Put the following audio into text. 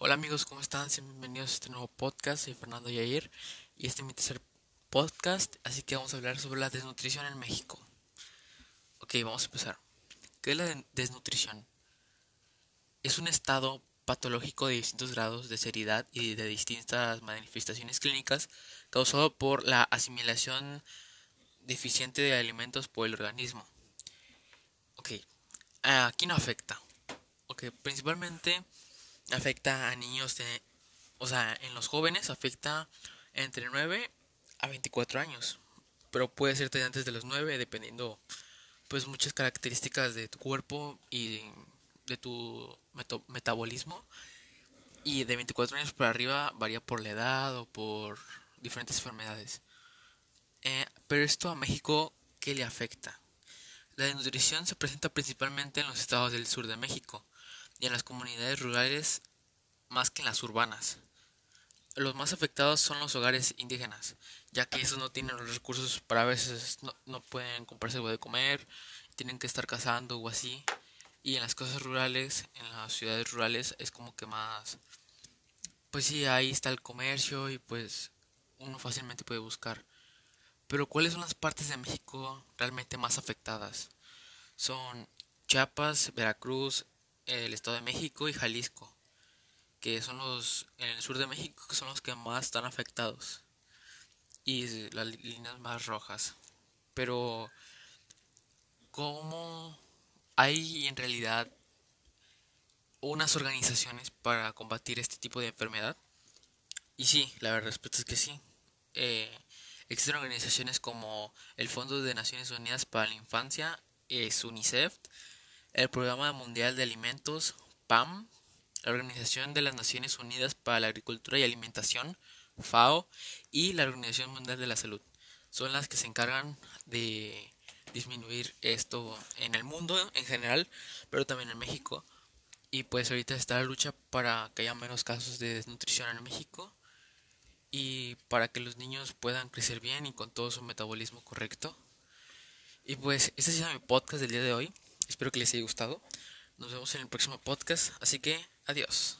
Hola amigos, ¿cómo están? bienvenidos a este nuevo podcast. Soy Fernando Yair y este es mi tercer podcast, así que vamos a hablar sobre la desnutrición en México. Ok, vamos a empezar. ¿Qué es la desnutrición? Es un estado patológico de distintos grados de seriedad y de distintas manifestaciones clínicas causado por la asimilación deficiente de alimentos por el organismo. Ok, ¿a quién afecta? Ok, principalmente afecta a niños de, o sea, en los jóvenes afecta entre 9 a 24 años, pero puede ser también antes de los 9 dependiendo pues muchas características de tu cuerpo y de tu metabolismo y de 24 años para arriba varía por la edad o por diferentes enfermedades. Eh, pero esto a México, ¿qué le afecta? La desnutrición se presenta principalmente en los estados del sur de México, y en las comunidades rurales más que en las urbanas. Los más afectados son los hogares indígenas, ya que esos no tienen los recursos para a veces no, pueden comprarse algo de comer, tienen que estar cazando o así. Y en las cosas rurales, en las ciudades rurales, es como que más... Pues sí, ahí está el comercio y pues uno fácilmente puede buscar. Pero ¿cuáles son las partes de México realmente más afectadas? Son Chiapas, Veracruz, el Estado de México y Jalisco, que son los en el sur de México que son los que más están afectados y las líneas más rojas. Pero ¿cómo hay en realidad unas organizaciones para combatir este tipo de enfermedad? Y sí, la respuesta es que sí. Eh, existen organizaciones como el Fondo de Naciones Unidas para la Infancia, es UNICEF, el Programa Mundial de Alimentos, PAM, la Organización de las Naciones Unidas para la Agricultura y Alimentación, FAO, y la Organización Mundial de la Salud. Son las que se encargan de disminuir esto en el mundo en general, pero también en México. Y pues ahorita está la lucha para que haya menos casos de desnutrición en México y para que los niños puedan crecer bien y con todo su metabolismo correcto. Y pues este ha sido mi podcast del día de hoy. Espero que les haya gustado. Nos vemos en el próximo podcast. Así que adiós.